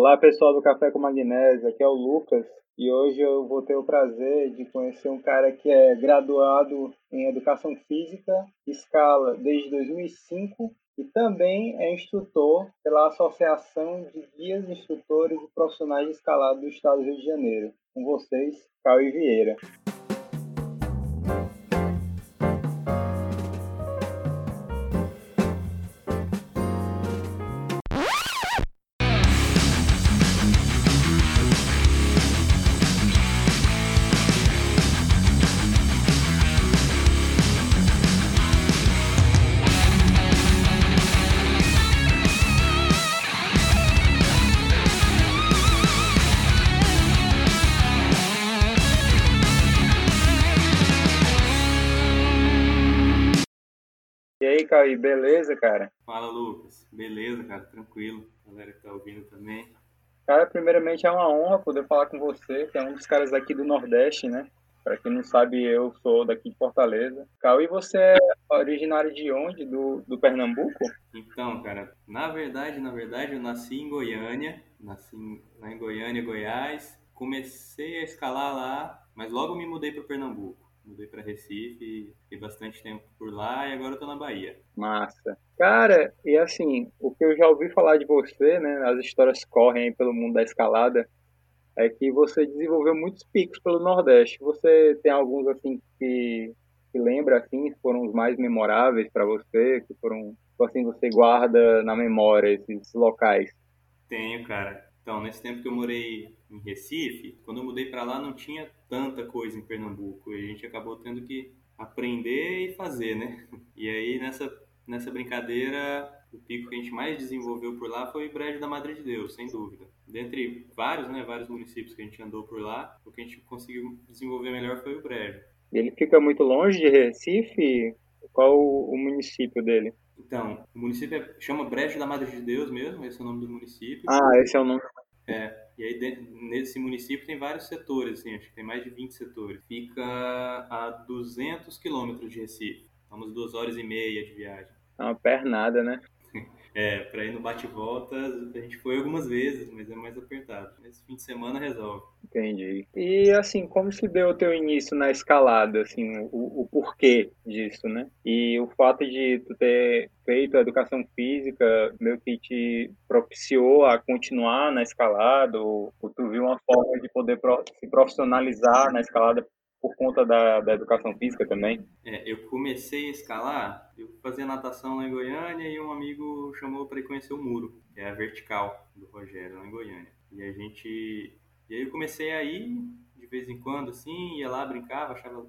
Olá pessoal do Café com Magnésio, aqui é o Lucas e hoje eu vou ter o prazer de conhecer um cara que é graduado em Educação Física, escala desde 2005 e também é instrutor pela Associação de Guias, Instrutores e Profissionais de do Estado do Rio de Janeiro. Com vocês, Cauê Vieira. Cauê, beleza, cara? Fala, Lucas. Beleza, cara, tranquilo. Galera que tá ouvindo também. Cara, primeiramente é uma honra poder falar com você, que é um dos caras aqui do Nordeste, né? Para quem não sabe, eu sou daqui de Fortaleza. Cauê, você é originário de onde? Do, do Pernambuco? Então, cara, na verdade, na verdade, eu nasci em Goiânia, nasci lá em Goiânia, Goiás. Comecei a escalar lá, mas logo me mudei para Pernambuco mudei para Recife, fiquei bastante tempo por lá e agora tô na Bahia. Massa. Cara, e assim, o que eu já ouvi falar de você, né, as histórias correm pelo mundo da escalada, é que você desenvolveu muitos picos pelo Nordeste. Você tem alguns assim que, que lembra assim, foram os mais memoráveis para você, que foram assim você guarda na memória esses locais? Tenho, cara. Então, nesse tempo que eu morei em Recife, quando eu mudei para lá não tinha tanta coisa em Pernambuco e a gente acabou tendo que aprender e fazer, né? E aí nessa nessa brincadeira, o pico que a gente mais desenvolveu por lá foi o Brejo da Madre de Deus, sem dúvida. Dentre vários, né, vários municípios que a gente andou por lá, o que a gente conseguiu desenvolver melhor foi o Brejo. Ele fica muito longe de Recife? Qual o município dele? Então, o município é, chama Brejo da Madre de Deus mesmo, esse é o nome do município. Ah, esse é o nome. É, e aí nesse município tem vários setores, assim, acho que tem mais de 20 setores. Fica a 200 quilômetros de Recife, vamos duas horas e meia de viagem. É uma pernada, né? É, para ir no bate-volta, a gente foi algumas vezes, mas é mais apertado. Esse fim de semana resolve. Entendi. E assim, como se deu o teu início na escalada, assim, o, o porquê disso, né? E o fato de tu ter feito a educação física meio que te propiciou a continuar na escalada, ou, ou tu viu uma forma de poder se profissionalizar na escalada por conta da, da educação física também? É, eu comecei a escalar, eu fazia natação lá em Goiânia e um amigo chamou para conhecer o muro, que é a vertical do Rogério, lá em Goiânia. E a gente. E aí eu comecei a ir de vez em quando, assim, ia lá, brincava, achava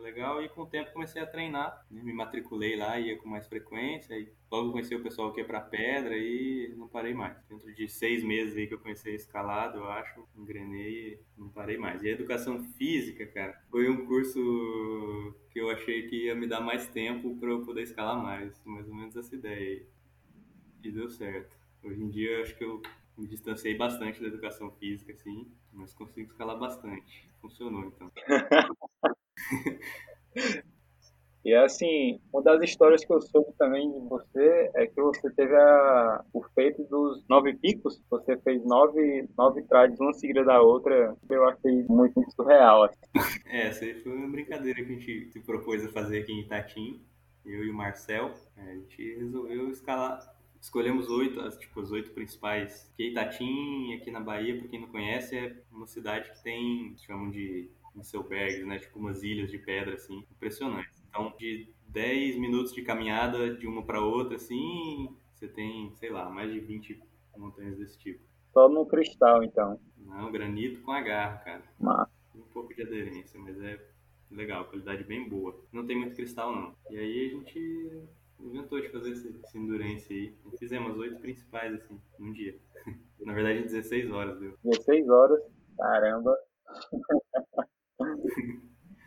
legal e com o tempo comecei a treinar, né? me matriculei lá, ia com mais frequência e logo conheci o pessoal que ia para pedra e não parei mais. Dentro de seis meses aí que eu comecei escalado, eu acho, engrenei e não parei mais. E a educação física, cara, foi um curso que eu achei que ia me dar mais tempo para eu poder escalar mais, mais ou menos essa ideia aí. E deu certo. Hoje em dia acho que eu me distanciei bastante da educação física, assim, mas consigo escalar bastante. Funcionou, então. E assim, uma das histórias que eu soube também de você é que você teve a, o feito dos nove picos. Você fez nove, nove trades, uma seguida da outra. Eu achei muito, surreal. Assim. É, essa foi uma brincadeira que a gente se propôs a fazer aqui em Itatim. Eu e o Marcel. É, a gente resolveu escalar. Escolhemos oito, as, tipo, as oito principais. Que Itatim, aqui na Bahia, para quem não conhece, é uma cidade que tem, chamam de Nisselbergs, né? Tipo umas ilhas de pedra, assim, impressionantes. Então, de 10 minutos de caminhada de uma para outra, assim, você tem, sei lá, mais de 20 montanhas desse tipo. Só no cristal, então. Não, granito com agarro, cara. Massa. Um pouco de aderência, mas é legal, qualidade bem boa. Não tem muito cristal, não. E aí a gente inventou de fazer esse, esse endurance aí. Fizemos as oito principais, assim, num dia. Na verdade, 16 horas, deu. 16 horas? Caramba.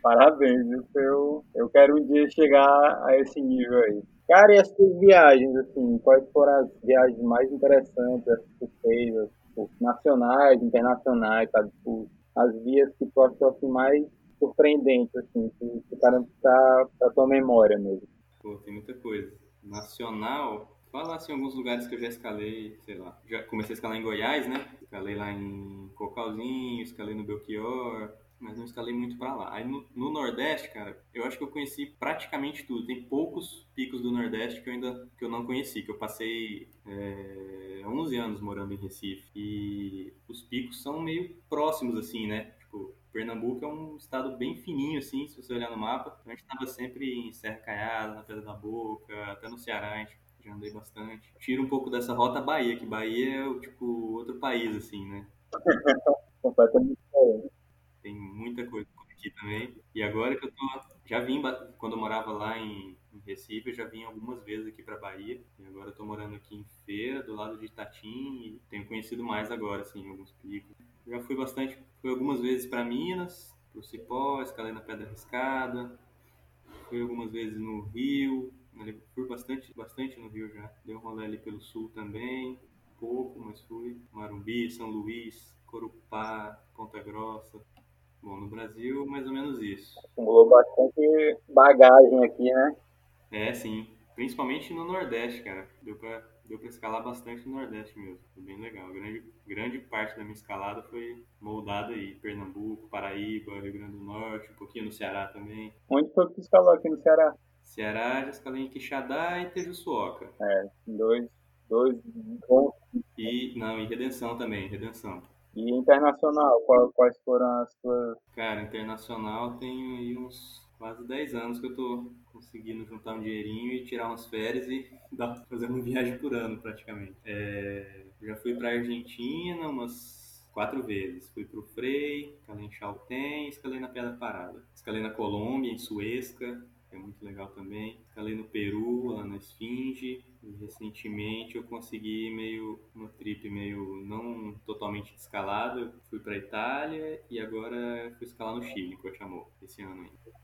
Parabéns, eu, eu quero um dia chegar a esse nível aí. Cara, e as suas viagens, assim, quais foram as viagens mais interessantes que tu fez, tipo, nacionais, internacionais, sabe? Tipo, as vias que tu achou assim, mais surpreendentes, assim, que ficaram pra, pra tua memória mesmo. Pô, tem muita coisa. Nacional, Falar assim, alguns lugares que eu já escalei, sei lá. Já comecei a escalar em Goiás, né? Escalei lá em Cocalzinho, escalei no Belchior, mas não escalei muito para lá. Aí no, no, Nordeste, cara, eu acho que eu conheci praticamente tudo. Tem poucos picos do Nordeste que eu ainda que eu não conheci, que eu passei é, 11 anos morando em Recife e os picos são meio próximos assim, né? Tipo, Pernambuco é um estado bem fininho assim, se você olhar no mapa. Então a gente estava sempre em Serra Caiada, na Pedra da Boca, até no Ceará, a gente já andei bastante. Tira um pouco dessa rota Bahia, que Bahia é tipo outro país assim, né? Completamente muita coisa aqui também. E agora que eu tô. Já vim, quando eu morava lá em, Recife, eu já vim algumas vezes aqui para Bahia. E agora eu tô morando aqui em Feira, do lado de Itatim, e tenho conhecido mais agora, assim, alguns picos. Já fui bastante, fui algumas vezes para Minas, pro Cipó, escalei na Pedra Riscada. Fui algumas vezes no Rio, fui bastante, bastante no Rio já. Dei um rolê ali pelo sul também, pouco, mas fui. Marumbi, São Luís, Corupá, Ponta Grossa. Bom, no Brasil, mais ou menos isso. Acumulou bastante bagagem aqui, né? É, sim. Principalmente no Nordeste, cara. Deu pra, deu pra escalar bastante no Nordeste mesmo. Foi bem legal. Grande, grande parte da minha escalada foi moldada aí. Pernambuco, Paraíba, Rio Grande do Norte, um pouquinho no Ceará também. Onde foi que tu escalou aqui no Ceará? Ceará, já escalei em Quixadá e Tejuçuoca. É, dois, dois E, não, e Redenção também, Redenção. E internacional, quais foram as suas. Cara, internacional tenho aí uns quase 10 anos que eu tô conseguindo juntar um dinheirinho e tirar umas férias e fazer uma viagem por ano praticamente. É, já fui pra Argentina umas quatro vezes. Fui pro Frei, escalei em Chaltén, escalei na Pedra Parada. Escalei na Colômbia, em Suesca, que é muito legal também. Escalei no Peru, lá na Esfinge. E recentemente eu consegui meio uma trip meio não totalmente escalada. Eu fui para Itália e agora fui escalar no Chile, que eu chamou esse ano ainda.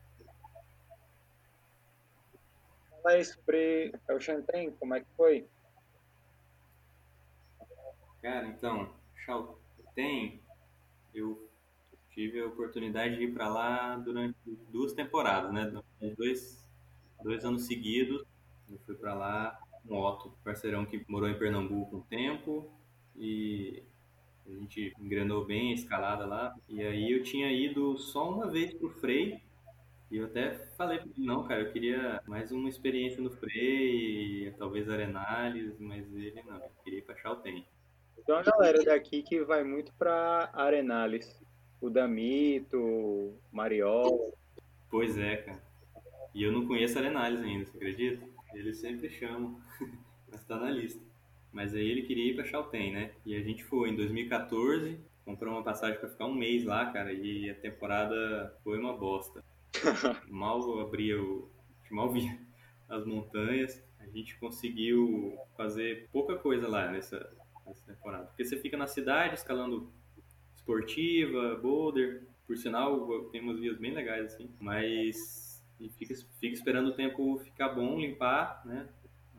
Fala aí sobre o Chanten, como é que foi? Cara, então, Chaltén, eu tive a oportunidade de ir para lá durante duas temporadas, né? Dois, dois anos seguidos. Eu fui para lá com um Otto, parceirão que morou em Pernambuco um tempo e a gente engrenou bem a escalada lá. E aí eu tinha ido só uma vez pro Frei e eu até falei não, cara, eu queria mais uma experiência no Frei, talvez Arenales, mas ele não, eu queria ir pra Chaltén. Tem uma galera daqui que vai muito pra Arenales o Damito, Mariol. Pois é, cara. E eu não conheço a Arenales ainda, você acredita? Ele sempre chama, mas tá na lista. Mas aí ele queria ir pra Chaltén, né? E a gente foi em 2014, comprou uma passagem para ficar um mês lá, cara, e a temporada foi uma bosta. mal abria o. mal via as montanhas. A gente conseguiu fazer pouca coisa lá nessa, nessa temporada. Porque você fica na cidade escalando esportiva, boulder. Por sinal, tem umas vias bem legais assim, mas fica, fica esperando o tempo ficar bom, limpar, né?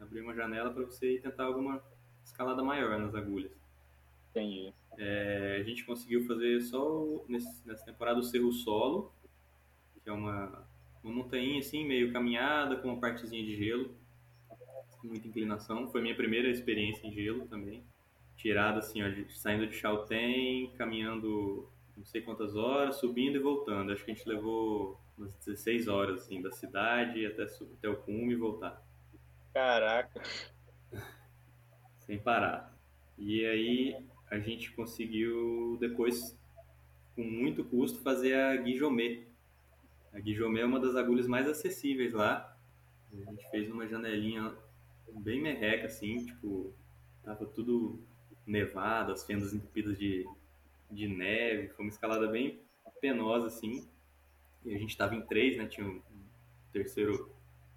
Abrir uma janela para você tentar alguma escalada maior nas agulhas. Entendi. É, a gente conseguiu fazer só nesse, nessa temporada o Cerro Solo, que é uma, uma montanha assim, meio caminhada, com uma partezinha de gelo, muita inclinação. Foi minha primeira experiência em gelo também tirada assim, ó, de, saindo de Chaltén, caminhando não sei quantas horas, subindo e voltando. Acho que a gente levou umas 16 horas assim, da cidade até, até o cume e voltar. Caraca! Sem parar. E aí a gente conseguiu depois, com muito custo, fazer a Guijomé. A Guijomé é uma das agulhas mais acessíveis lá. A gente fez uma janelinha bem merreca, assim, tipo, tava tudo nevado, as fendas entupidas de, de neve. Foi uma escalada bem penosa, assim. E a gente estava em três, né? Tinha um terceiro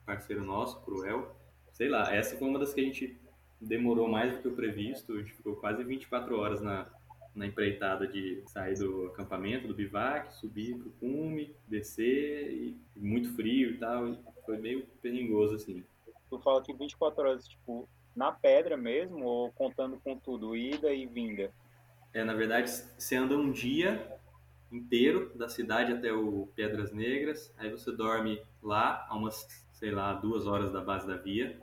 parceiro nosso, Cruel. Sei lá, essa foi uma das que a gente demorou mais do que o previsto. A gente ficou quase 24 horas na, na empreitada de sair do acampamento, do bivac, subir pro cume, descer, e muito frio e tal. E foi meio perigoso, assim. Tu fala que 24 horas, tipo, na pedra mesmo ou contando com tudo, ida e vinda? É, na verdade, você anda um dia inteiro da cidade até o Pedras Negras, aí você dorme lá a umas, sei lá, duas horas da base da via,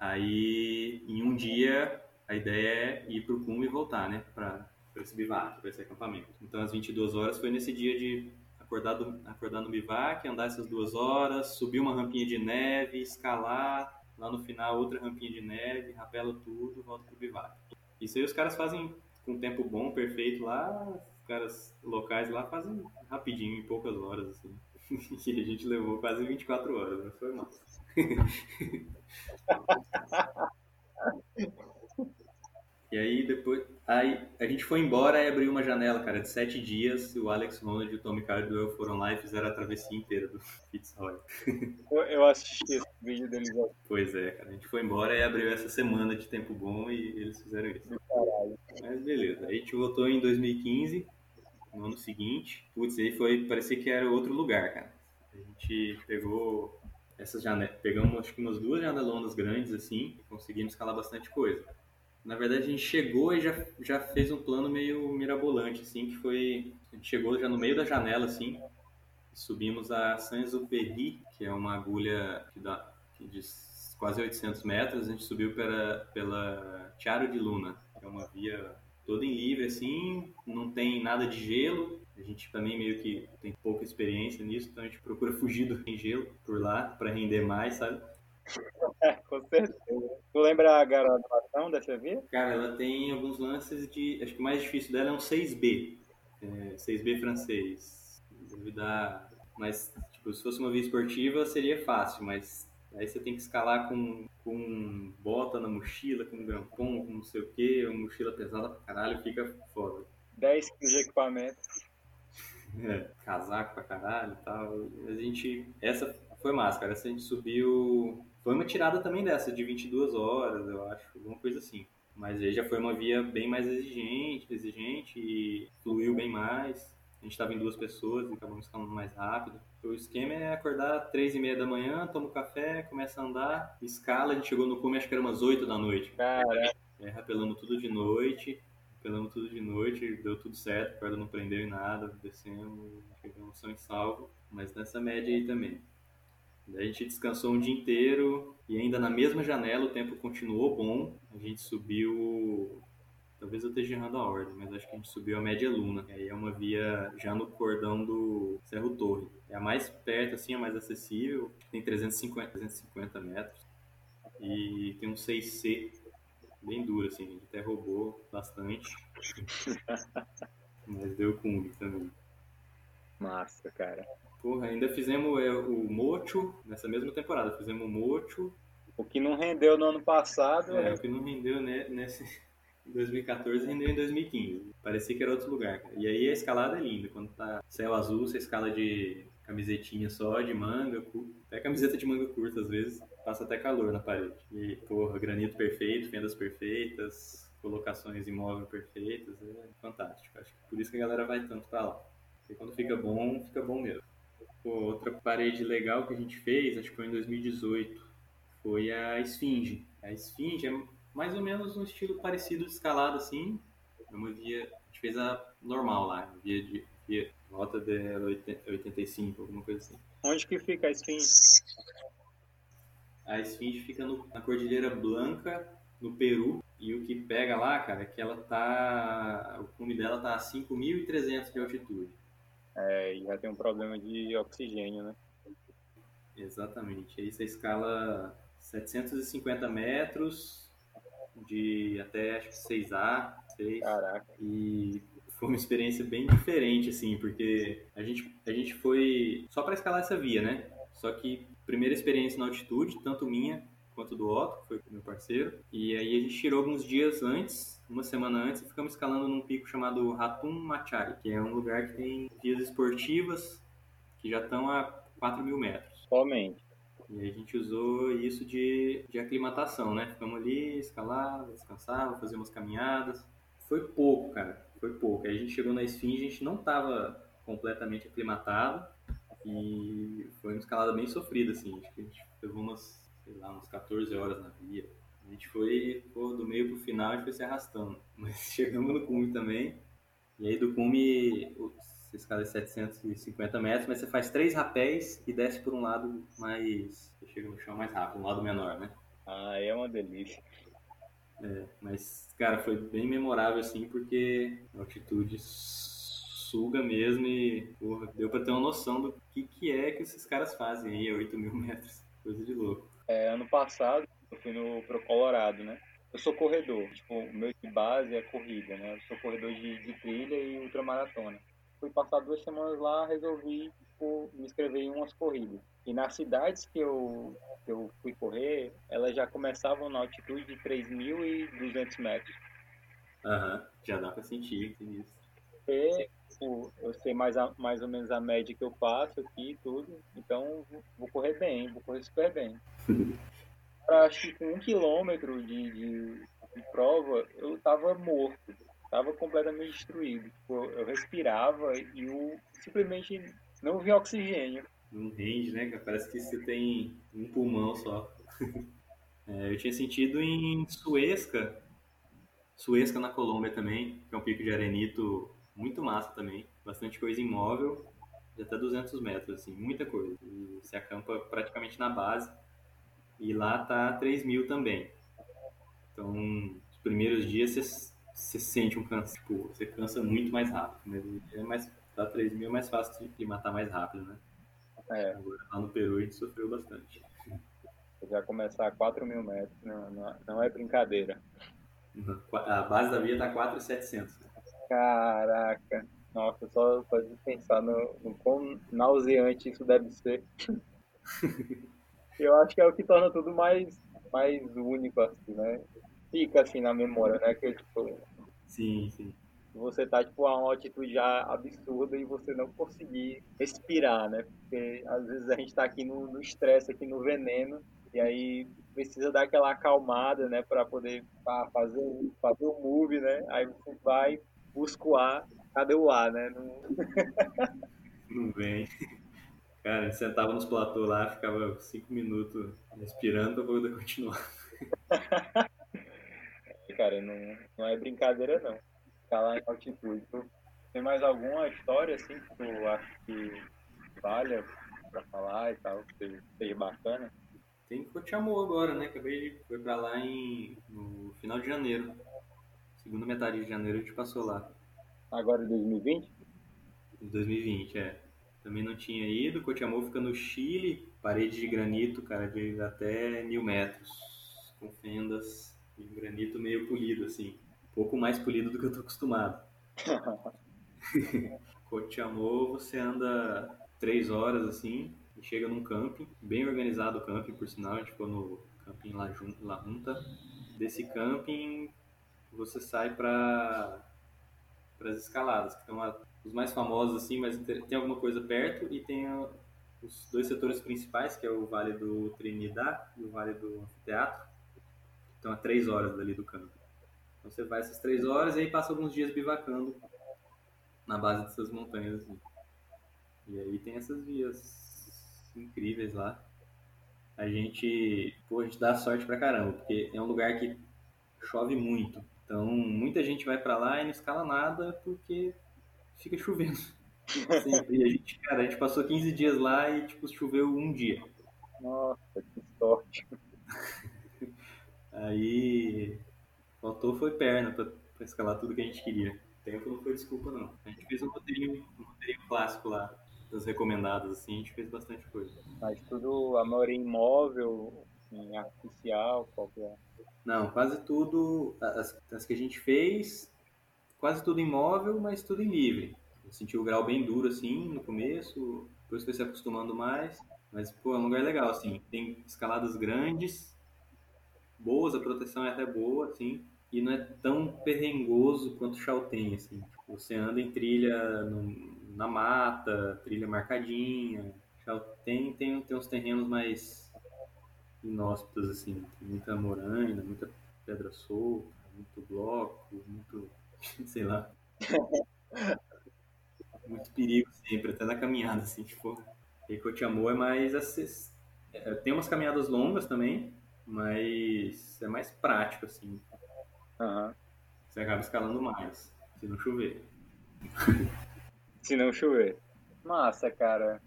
Aí, em um dia, a ideia é ir pro cume e voltar, né? Pra esse bivac, pra esse acampamento. Então, às 22 horas foi nesse dia de acordar, do, acordar no bivac, andar essas duas horas, subir uma rampinha de neve, escalar, lá no final outra rampinha de neve, rapela tudo, volta pro bivac. Isso aí os caras fazem com tempo bom, perfeito lá, os caras locais lá fazem rapidinho, em poucas horas, assim. e a gente levou quase 24 horas, mas foi massa. E aí depois. Aí a gente foi embora e abriu uma janela, cara, de sete dias. O Alex Ronald e o Tommy Cardwell foram lá e fizeram a travessia inteira do Fitzroy. Eu assisti esse vídeo deles. Pois é, cara. A gente foi embora e abriu essa semana de tempo bom e eles fizeram isso. Caralho. Mas beleza. Aí a gente voltou em 2015, no ano seguinte. Putz, aí foi. Parecia que era outro lugar, cara. A gente pegou essas janelas. Pegamos acho que umas duas janelonas grandes assim e conseguimos escalar bastante coisa. Na verdade, a gente chegou e já, já fez um plano meio mirabolante, assim, que foi... A gente chegou já no meio da janela, assim, subimos a Saint-Exupéry, que é uma agulha que dá que de quase 800 metros, a gente subiu pela, pela Tiaro de Luna, que é uma via toda em livre, assim, não tem nada de gelo, a gente também meio que tem pouca experiência nisso, então a gente procura fugir do gelo por lá, para render mais, sabe? Com certeza. Tu lembra a graduação dessa via? Cara, ela tem alguns lances de. Acho que o mais difícil dela é um 6B. É, 6B francês. Deve dar. Mas, tipo, se fosse uma via esportiva seria fácil, mas aí você tem que escalar com, com bota na mochila, com grampom, com não sei o que, uma mochila pesada pra caralho, fica foda. 10 quilos de equipamento. É, casaco pra caralho e tal. A gente. Essa foi massa, cara. Essa a gente subiu foi uma tirada também dessa, de 22 horas, eu acho, alguma coisa assim. Mas aí já foi uma via bem mais exigente, exigente e fluiu bem mais. A gente estava em duas pessoas e acabamos ficando mais rápido. O esquema é acordar três e meia da manhã, toma um café, começa a andar, escala. A gente chegou no cume, acho que era umas 8 da noite. Cara. É, rapelando tudo de noite, rapelando tudo de noite, deu tudo certo, a corda não prendeu em nada, descemos, chegamos são em salvo. Mas nessa média aí também. A gente descansou um dia inteiro e ainda na mesma janela o tempo continuou bom. A gente subiu, talvez eu esteja errando a ordem, mas acho que a gente subiu a Média Luna. Aí é uma via já no cordão do Cerro Torre. É a mais perto, assim, a mais acessível. Tem 350, 350 metros. E tem um 6C bem duro, assim. A gente até roubou bastante. mas deu cumbi também. Massa, cara. Porra, ainda fizemos é, o Mocho nessa mesma temporada. Fizemos o Mocho. O que não rendeu no ano passado. É, é... o que não rendeu né, nesse 2014 rendeu em 2015. Parecia que era outro lugar. E aí a escalada é linda. Quando tá céu azul, você escala de camisetinha só, de manga, até camiseta de manga curta às vezes, passa até calor na parede. E, porra, granito perfeito, fendas perfeitas, colocações imóvel perfeitas, é fantástico. Acho que por isso que a galera vai tanto pra lá. Porque quando fica bom, fica bom mesmo. Outra parede legal que a gente fez, acho que foi em 2018, foi a Esfinge. A Esfinge é mais ou menos um estilo parecido de escalada, assim. É uma via, a gente fez a normal lá, via de via, rota de 85, alguma coisa assim. Onde que fica a Esfinge? A Esfinge fica no, na Cordilheira Blanca, no Peru. E o que pega lá, cara, é que ela tá. O cume dela tá a 5.300 de altitude. É, e já tem um problema de oxigênio, né? Exatamente. Aí você escala 750 metros de até acho que 6A, 6. Caraca. E foi uma experiência bem diferente, assim, porque a gente, a gente foi só para escalar essa via, né? Só que primeira experiência na altitude, tanto minha quanto do Otto, que foi meu parceiro. E aí a gente tirou alguns dias antes, uma semana antes, e ficamos escalando num pico chamado Ratum Machari, que é um lugar que tem vias esportivas que já estão a 4 mil metros. Somente. E aí a gente usou isso de, de aclimatação, né? Ficamos ali, escalava, descansava, fazia umas caminhadas. Foi pouco, cara, foi pouco. Aí a gente chegou na esfinge, a gente não estava completamente aclimatado e foi uma escalada bem sofrida, assim. Acho que a gente levou umas sei lá, umas 14 horas na via. A gente foi pô, do meio pro final e foi se arrastando. Mas chegamos no cume também. E aí do cume, você escala 750 metros, mas você faz três rapéis e desce por um lado mais. Você chega no chão mais rápido, um lado menor, né? Ah, é uma delícia. É, mas, cara, foi bem memorável, assim, porque a altitude suga mesmo e, porra, deu pra ter uma noção do que, que é que esses caras fazem aí a 8 mil metros. Coisa de louco. É, ano passado eu fui no, pro Colorado, né? Eu sou corredor, tipo, o meu de base é corrida, né? Eu sou corredor de, de trilha e ultramaratona. Fui passar duas semanas lá, resolvi tipo, me inscrever em umas corridas. E nas cidades que eu, que eu fui correr, elas já começavam na altitude de 3.200 metros. Aham, uhum. já dá pra sentir isso. E, tipo, eu sei mais, a, mais ou menos a média que eu faço aqui e tudo, então vou correr bem, vou correr super bem. Para acho que com um quilômetro de, de, de prova, eu tava morto, tava completamente destruído. Tipo, eu respirava e eu simplesmente não vi oxigênio. Não rende, né? Parece que você tem um pulmão só. é, eu tinha sentido em Suesca, Suesca na Colômbia também, que é um pico de arenito muito massa também. Bastante coisa imóvel, de até 200 metros, assim, muita coisa. E você acampa praticamente na base. E lá tá 3 mil também. Então, os primeiros dias você, você sente um canso, tipo, você cansa muito mais rápido. Mas é mais, tá 3 mil é mais fácil de matar mais rápido, né? É. Agora, lá no Peru a gente sofreu bastante. Já começar a 4 mil metros, não, não, não, é brincadeira. A base da via tá 4,700. Caraca, nossa, só, só de pensar no, no quão nauseante isso deve ser. Eu acho que é o que torna tudo mais, mais único, assim, né? Fica assim na memória, né? Que, tipo, sim, sim você tá tipo a uma altitude já absurda e você não conseguir respirar, né? Porque às vezes a gente tá aqui no estresse, aqui no veneno, e aí precisa dar aquela acalmada, né, para poder pra fazer, fazer o move, né? Aí você vai, busca o ar, cadê o ar, né? Não, não vem. Cara, a gente sentava nos platôs lá, ficava cinco minutos respirando pra poder continuar. Cara, não, não é brincadeira não escalar em altitude. tem mais alguma história assim que tu acha que valha para falar e tal, que seja bacana? Tem Cotiamô agora, né? Acabei de foi para lá em no final de janeiro. Segunda metade de janeiro a gente passou lá. Agora em 2020? Em 2020, é. Também não tinha ido. Cotiamô fica no Chile, parede de granito, cara, de até mil metros, com fendas de granito meio polido, assim pouco mais polido do que eu tô acostumado. Cotiamô, você anda três horas assim e chega num camping, bem organizado o camping, por sinal, a gente ficou no camping La, La Junta. Desse camping, você sai para as escaladas, que são os mais famosos assim, mas tem alguma coisa perto e tem a, os dois setores principais, que é o Vale do Trinidad e o Vale do Anfiteatro, que estão a três horas dali do camping. Então você vai essas três horas e aí passa alguns dias bivacando na base dessas montanhas. Assim. E aí tem essas vias incríveis lá. A gente, pô, a gente dá sorte pra caramba, porque é um lugar que chove muito. Então muita gente vai para lá e não escala nada porque fica chovendo. Sempre. E a gente, cara, a gente passou 15 dias lá e tipo choveu um dia. Nossa, que sorte. Aí Faltou foi perna para escalar tudo que a gente queria. Tempo não foi desculpa, não. A gente fez um roteirinho, um roteirinho clássico lá, das recomendadas, assim, a gente fez bastante coisa. Mas tudo, a maioria imóvel, em artificial, qualquer. É? Não, quase tudo, as, as que a gente fez, quase tudo imóvel, mas tudo em livre. Eu senti o grau bem duro, assim, no começo, depois foi se acostumando mais. Mas, pô, é um lugar legal, assim. Tem escaladas grandes, boas, a proteção é até boa, assim, e não é tão perrengoso quanto o Chaltén, assim. Tipo, você anda em trilha no, na mata, trilha marcadinha. Chaltén tem, tem uns terrenos mais inóspitos, assim. Tem muita moraina, muita pedra solta, muito bloco, muito, sei lá. muito perigo sempre, até na caminhada, assim, tipo. E Cotiamô é mais acess... É, tem umas caminhadas longas também, mas é mais prático, assim. Uhum. Você acaba escalando mais, se não chover. se não chover. Massa, cara.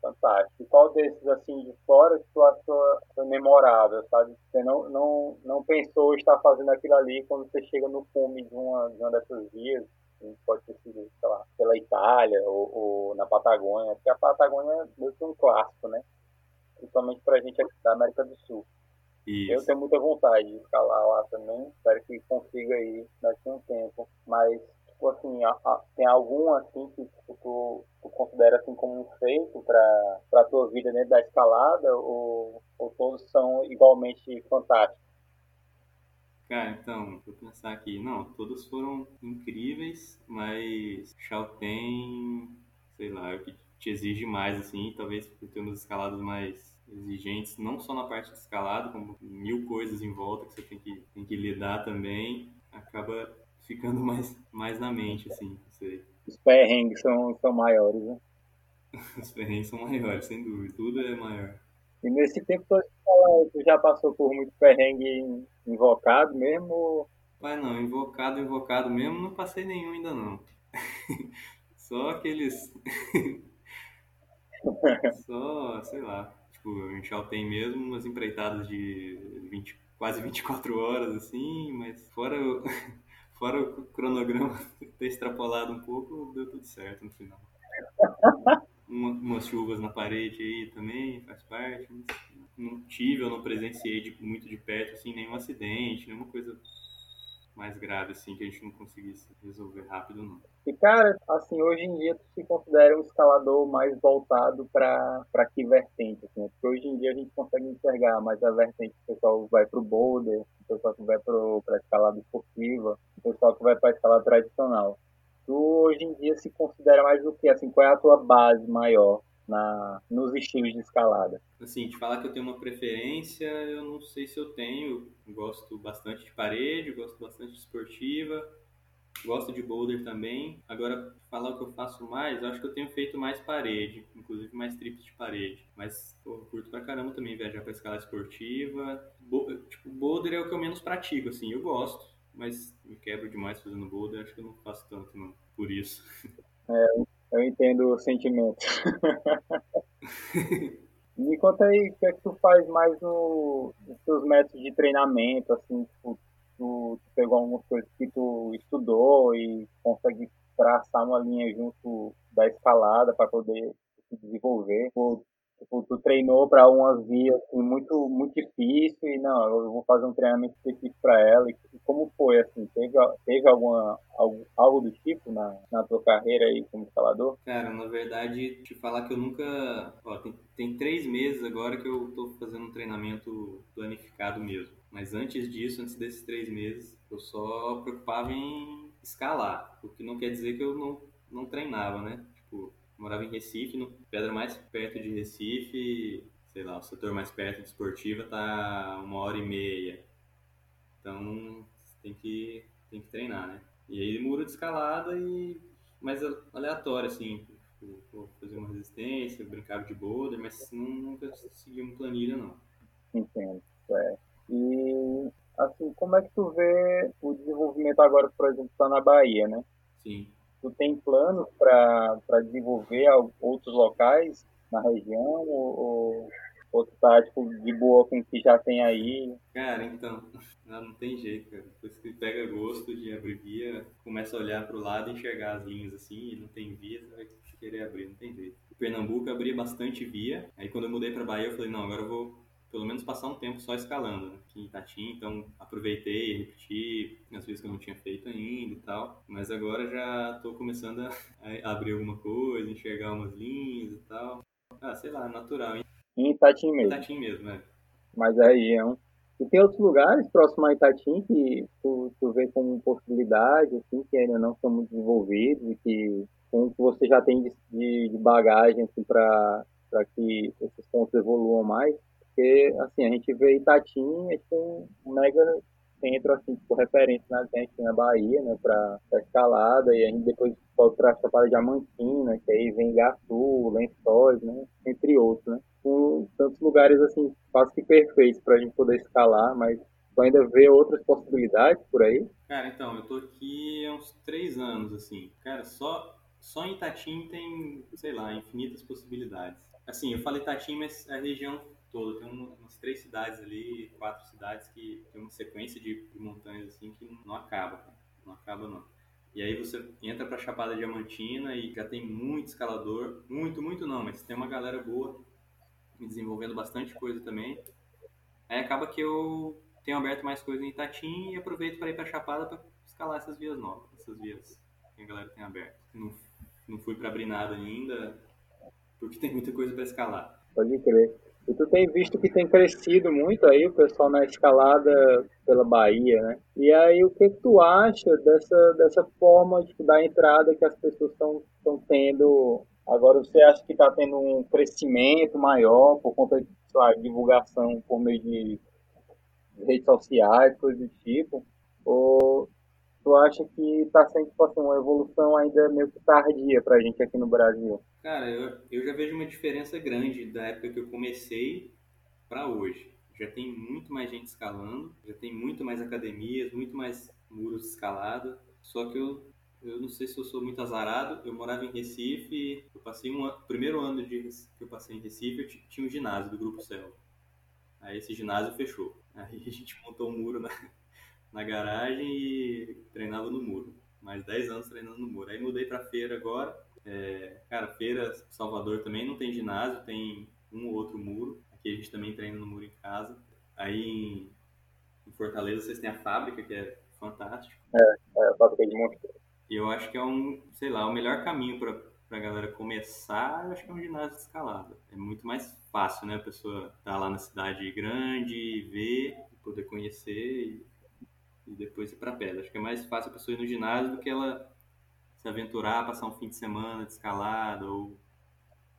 Fantástico. E qual desses, assim, de fora, que tu achou memorável, sabe? Você não, não, não pensou estar fazendo aquilo ali quando você chega no cume de uma, de uma dessas vias? Pode ter sido, sei lá, pela Itália ou, ou na Patagônia, porque a Patagônia é meio que um clássico, né? Principalmente pra gente aqui da América do Sul. Isso. Eu tenho muita vontade de escalar lá também, espero que consiga ir daqui a um tempo, mas tipo assim, a, a, tem algum assim que tipo, tu, tu considera assim como um feito para a tua vida dentro da escalada ou, ou todos são igualmente fantásticos? Cara, então, vou pensar aqui. Não, todos foram incríveis, mas Chalten, sei lá, é o que te exige mais, assim, talvez por ter umas escaladas mais exigentes, não só na parte de escalada, como mil coisas em volta que você tem que, tem que lidar também, acaba ficando mais, mais na mente, assim, sei. Os perrengues são, são maiores, né? Os perrengues são maiores, sem dúvida. Tudo é maior. E nesse tempo todo, tu já passou por muito perrengue invocado mesmo? Pai, não, invocado, invocado mesmo, não passei nenhum ainda não. Só aqueles. Só, sei lá. Tipo, a gente já tem mesmo umas empreitadas de 20, quase 24 horas, assim, mas fora o, fora o cronograma ter extrapolado um pouco, deu tudo certo no final. Uma, umas chuvas na parede aí também, faz parte. Não tive, eu não presenciei de, muito de perto, assim, nenhum acidente, nenhuma coisa mais grave, assim, que a gente não conseguisse resolver rápido, não. E, cara, assim, hoje em dia tu se considera um escalador mais voltado para que vertente, assim, porque hoje em dia a gente consegue enxergar mais a vertente, o pessoal vai pro boulder, o pessoal que vai para escalada esportiva, o pessoal que vai para escalada tradicional. Tu hoje em dia se considera mais do que, assim, qual é a tua base maior na, nos estilos de escalada? Assim, de falar que eu tenho uma preferência, eu não sei se eu tenho. Gosto bastante de parede, gosto bastante de esportiva, gosto de boulder também. Agora, falar o que eu faço mais, eu acho que eu tenho feito mais parede, inclusive mais trips de parede. Mas, pô, curto pra caramba também viajar pra escala esportiva. Bo tipo, boulder é o que eu menos pratico, assim, eu gosto, mas me quebro demais fazendo boulder, acho que eu não faço tanto, não, por isso. É, eu entendo o sentimento. Me conta aí, o que é que tu faz mais no, nos teus métodos de treinamento, assim, tipo, tu, tu pegou algumas coisas que tu estudou e consegue traçar uma linha junto da escalada para poder se desenvolver. Tipo, Tipo, tu treinou para uma via assim, muito, muito difícil e não, eu vou fazer um treinamento específico para ela. E como foi, assim? Teve, teve alguma, algo, algo do tipo na, na tua carreira aí como escalador? Cara, na verdade, te falar que eu nunca... Ó, tem, tem três meses agora que eu tô fazendo um treinamento planificado mesmo. Mas antes disso, antes desses três meses, eu só preocupava em escalar. O que não quer dizer que eu não, não treinava, né? Tipo, morava em Recife, no pedra mais perto de Recife, sei lá, o setor mais perto de esportiva tá uma hora e meia. Então tem que, tem que treinar, né? E aí muro de escalada e mais aleatório, assim. Tipo, fazer uma resistência, brincava de boulder, mas não, nunca segui uma planilha, não. Entendo, é. E, assim, como é que tu vê o desenvolvimento agora, por exemplo, tá na Bahia, né? Sim tu tem planos para desenvolver outros locais na região ou, ou tu tá tipo, de boa com o que já tem aí? Cara, então, não, não tem jeito, cara. Depois que pega gosto de abrir via, começa a olhar para o lado e enxergar as linhas assim, e não tem via, você vai querer abrir, não tem jeito. Pernambuco abria bastante via, aí quando eu mudei para Bahia eu falei, não, agora eu vou pelo menos passar um tempo só escalando né? aqui em Itatim, então aproveitei, repeti as vezes que eu não tinha feito ainda e tal, mas agora já estou começando a, a, abrir alguma coisa, enxergar umas linhas e tal. Ah, sei lá, natural. Hein? Em Itatim mesmo. Itatim mesmo, é. Mas a região. E tem outros lugares próximos a Itatim que tu, tu vê como possibilidade, assim, que ainda não são muito desenvolvidos e que com que você já tem de, de bagagem assim, para que esses pontos evoluam mais? Porque, assim, a gente vê Itatim, é tipo um mega centro, assim, tipo, referência na gente na Bahia, né, pra, pra escalada, e a gente depois pode pra Chapada Diamantina, que aí vem Gatu, Lençóis, né, entre outros, né. Com tantos lugares, assim, quase que perfeitos pra gente poder escalar, mas tu ainda vê outras possibilidades por aí? Cara, então, eu tô aqui há uns três anos, assim. Cara, só, só em Itatim tem, sei lá, infinitas possibilidades Assim, eu falei Tatim, mas a região toda. Tem umas três cidades ali, quatro cidades que tem uma sequência de, montanhas assim que não acaba. Não acaba não. E aí você entra pra Chapada Diamantina e já tem muito escalador. Muito, muito não, mas tem uma galera boa desenvolvendo bastante coisa também. Aí acaba que eu tenho aberto mais coisa em Itatim e aproveito para ir pra Chapada para escalar essas vias novas, essas vias que a galera tem aberto. Não, não fui para abrir nada ainda, porque tem muita coisa para escalar. Pode crer. E tu tem visto que tem crescido muito aí o pessoal na escalada pela Bahia, né? E aí o que, tu acha dessa, dessa forma tipo, da entrada que as pessoas estão tendo? Agora você acha que está tendo um crescimento maior por conta de sua divulgação por meio de redes sociais, coisas do tipo? Ou tu acha que está sendo tipo assim, uma evolução ainda meio que tardia para a gente aqui no Brasil? Cara, eu, eu já vejo uma diferença grande da época que eu comecei para hoje. Já tem muito mais gente escalando, já tem muito mais academias, muito mais muros escalados. Só que eu, eu não sei se eu sou muito azarado. Eu morava em Recife, eu passei um primeiro ano de, que eu passei em Recife, eu tinha um ginásio do Grupo Céu. Aí esse ginásio fechou. Aí a gente montou um muro na, na garagem e treinava no muro. Mais 10 anos treinando no muro. Aí mudei para feira agora. É, cara, feira Salvador também não tem ginásio, tem um ou outro muro. Aqui a gente também treina no muro em casa. Aí em, em Fortaleza vocês têm a fábrica, que é fantástico. É, é a fábrica de monte. E eu acho que é um, sei lá, o melhor caminho para pra galera começar, eu acho que é um ginásio de escalada. É muito mais fácil, né? A pessoa tá lá na cidade grande, ver, poder conhecer e e depois ir para pedra. Acho que é mais fácil a pessoa ir no ginásio do que ela se aventurar, passar um fim de semana de escalada ou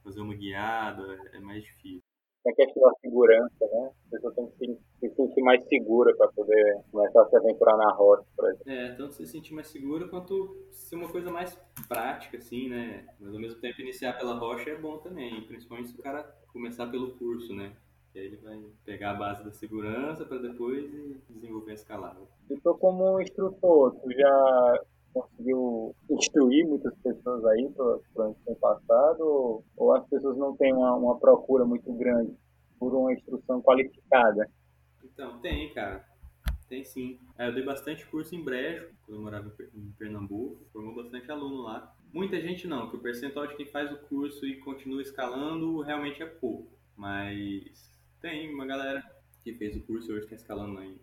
fazer uma guiada, é mais difícil. É questão da segurança, né? A pessoa tem que se sentir mais segura para poder começar a se aventurar na rocha, por exemplo. É, tanto se sentir mais segura quanto ser uma coisa mais prática, assim, né? Mas ao mesmo tempo iniciar pela rocha é bom também, principalmente se o cara começar pelo curso, né? Aí ele vai pegar a base da segurança para depois desenvolver a escalada. Eu tô como instrutor, tu já conseguiu instruir muitas pessoas aí para o ano passado ou, as pessoas não têm uma, uma procura muito grande por uma instrução qualificada? Então, tem, cara. Tem sim. É, eu dei bastante curso em Brejo, quando eu morava em Pernambuco. Formou bastante aluno lá. Muita gente não, que o percentual de quem faz o curso e continua escalando realmente é pouco. Mas tem uma galera que fez o curso hoje está escalando em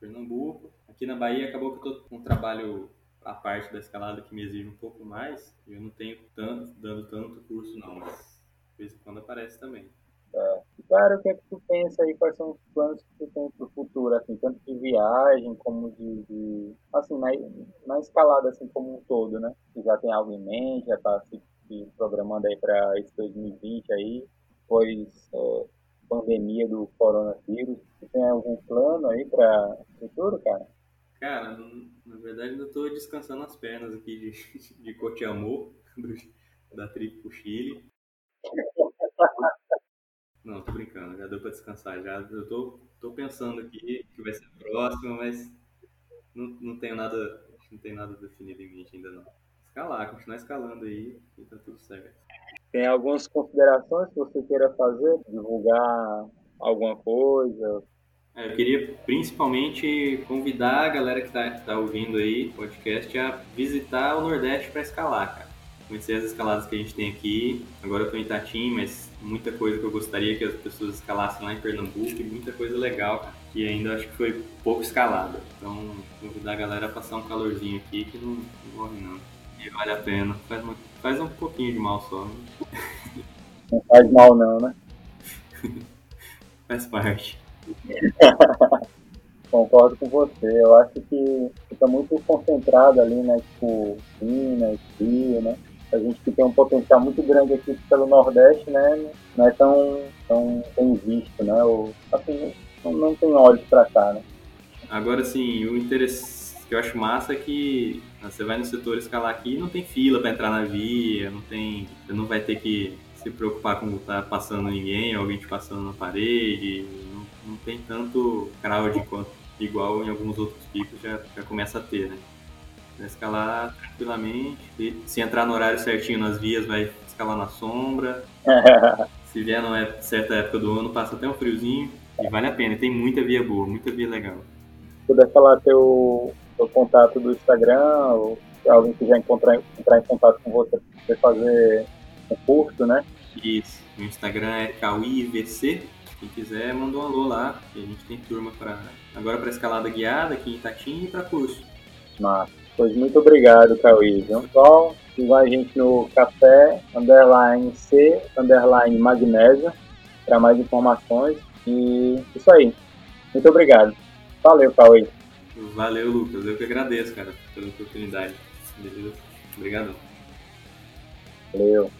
Pernambuco. Aqui na Bahia acabou que eu tô com um trabalho a parte da escalada que me exige um pouco mais. Eu não tenho tanto, dando tanto curso não, mas de vez em quando aparece também. É. Cara, o que é que tu pensa aí? Quais são os planos que tu tem para o futuro, assim, tanto de viagem como de, de assim, na, na, escalada assim como um todo, né? Tu já tem algo em mente, já está se, se, programando aí para esse 2020 aí, pois é, pandemia do coronavírus. Você tem algum plano aí para o futuro, cara? Cara, na verdade ainda estou descansando as pernas aqui de, de Cotiamor, da trip pro Chile. Não, tô brincando, já deu para descansar. Já, eu tô, tô pensando aqui que vai ser próximo, mas não, não tenho nada, não tenho nada definido em mente ainda não. Escalar, continuar escalando aí e tá tudo certo. Tem algumas considerações que você queira fazer? Divulgar alguma coisa? É, eu queria principalmente convidar a galera que está tá ouvindo aí o podcast a visitar o Nordeste para escalar, cara. Conhecer as escaladas que a gente tem aqui. Agora eu estou em Itatim, mas muita coisa que eu gostaria que as pessoas escalassem lá em Pernambuco e muita coisa legal, cara, que ainda acho que foi pouco escalada. Então, convidar a galera a passar um calorzinho aqui que não, não morre não. E vale a pena. Faz uma Faz um pouquinho de mal só. Né? Não faz mal não, né? faz parte. Concordo com você. Eu acho que fica muito concentrado ali, né? Tipo, Minas, Rio, né? A gente que tem um potencial muito grande aqui pelo Nordeste, né? Não é tão, tão bem visto, né? Ou, assim, não, não tem olhos pra cá, né? Agora, assim, o interesse que eu acho massa é que você vai no setor escalar aqui não tem fila para entrar na via, não tem, você não vai ter que se preocupar com estar tá passando ninguém, alguém te passando na parede, não, não tem tanto crowd quanto igual em alguns outros picos já, já começa a ter, né? Vai escalar tranquilamente, se entrar no horário certinho nas vias vai escalar na sombra, Se vier numa certa época do ano, passa até um friozinho e vale a pena. Tem muita via boa, muita via legal. Se puder falar teu, teu contato do Instagram, ou se alguém quiser encontrar, entrar em contato com você para fazer um curso, né? Isso. O Instagram é CauíVC. Quem quiser, manda um alô lá. a gente tem turma para agora para escalada guiada aqui em Itatim e para curso. Massa. Pois muito obrigado, Cauí. Então, sigam a gente no café, underline C, underline magnésia, para mais informações. E isso aí. Muito obrigado. Valeu, Cauí. Valeu, Lucas. Eu que agradeço, cara, pela oportunidade. Beleza? Obrigadão. Valeu.